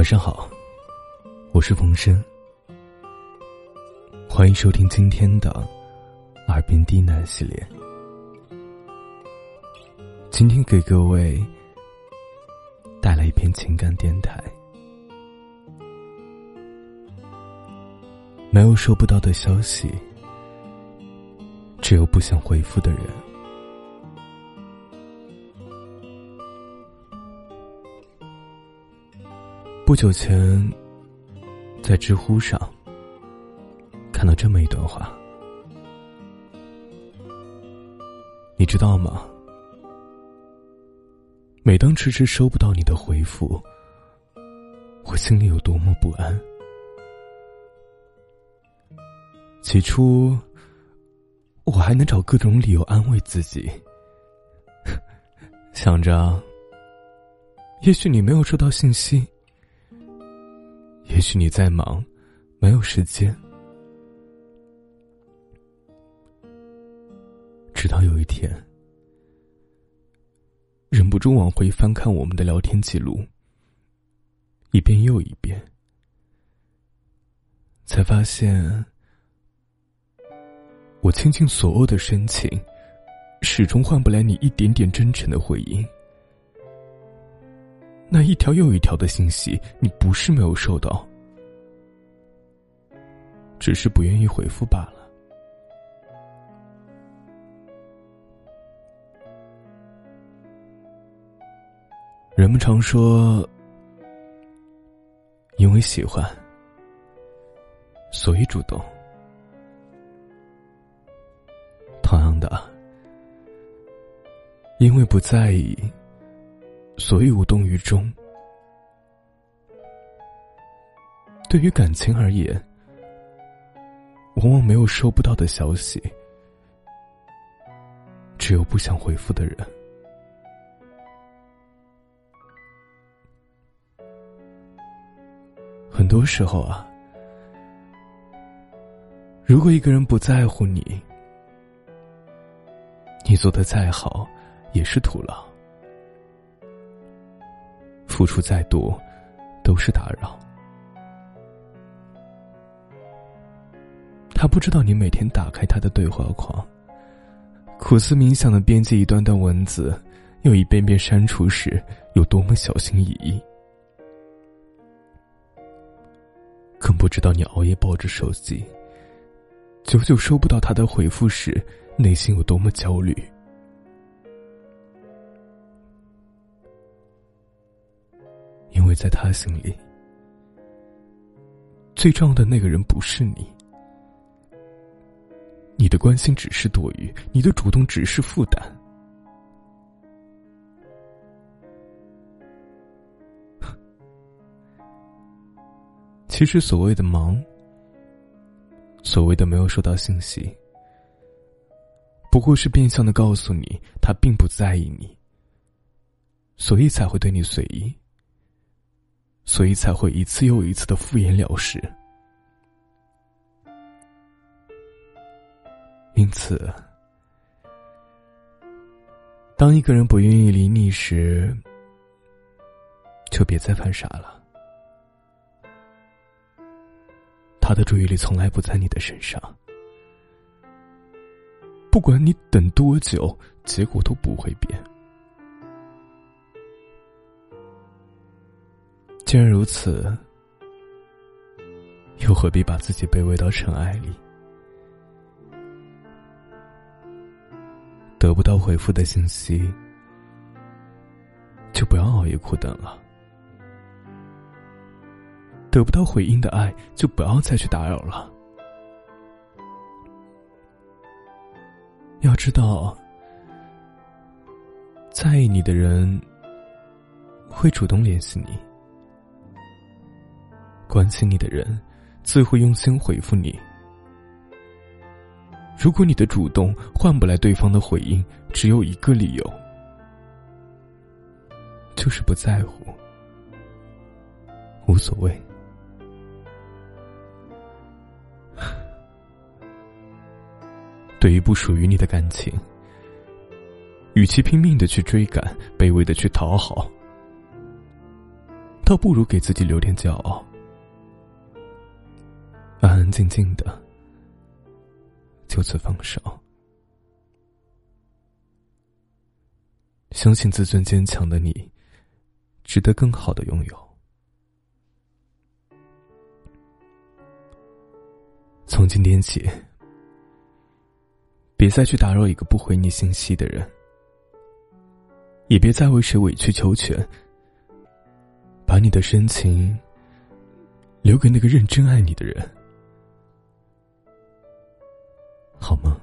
晚上好，我是冯生，欢迎收听今天的《耳边低喃》系列。今天给各位带来一篇情感电台。没有收不到的消息，只有不想回复的人。不久前，在知乎上看到这么一段话，你知道吗？每当迟迟收不到你的回复，我心里有多么不安。起初，我还能找各种理由安慰自己，想着，也许你没有收到信息。也许你在忙，没有时间。直到有一天，忍不住往回翻看我们的聊天记录，一遍又一遍，才发现，我倾尽所有的深情，始终换不来你一点点真诚的回应。那一条又一条的信息，你不是没有收到。只是不愿意回复罢了。人们常说，因为喜欢，所以主动。同样的，因为不在意，所以无动于衷。对于感情而言。往往没有收不到的消息，只有不想回复的人。很多时候啊，如果一个人不在乎你，你做的再好也是徒劳，付出再多都是打扰。他不知道你每天打开他的对话框，苦思冥想的编辑一段段文字，又一遍遍删除时有多么小心翼翼，更不知道你熬夜抱着手机，久久收不到他的回复时，内心有多么焦虑。为在他心里，最重要的那个人不是你。你的关心只是多余，你的主动只是负担。其实所谓的忙，所谓的没有收到信息，不过是变相的告诉你他并不在意你，所以才会对你随意，所以才会一次又一次的敷衍了事。因此，当一个人不愿意理你时，就别再犯傻了。他的注意力从来不在你的身上，不管你等多久，结果都不会变。既然如此，又何必把自己卑微到尘埃里？得不到回复的信息，就不要熬夜苦等了；得不到回应的爱，就不要再去打扰了。要知道，在意你的人会主动联系你，关心你的人自会用心回复你。如果你的主动换不来对方的回应，只有一个理由，就是不在乎，无所谓。对于不属于你的感情，与其拼命的去追赶，卑微的去讨好，倒不如给自己留点骄傲，安安静静的，就此放手。相信自尊坚强的你，值得更好的拥有。从今天起，别再去打扰一个不回你信息的人，也别再为谁委曲求全。把你的深情留给那个认真爱你的人。好吗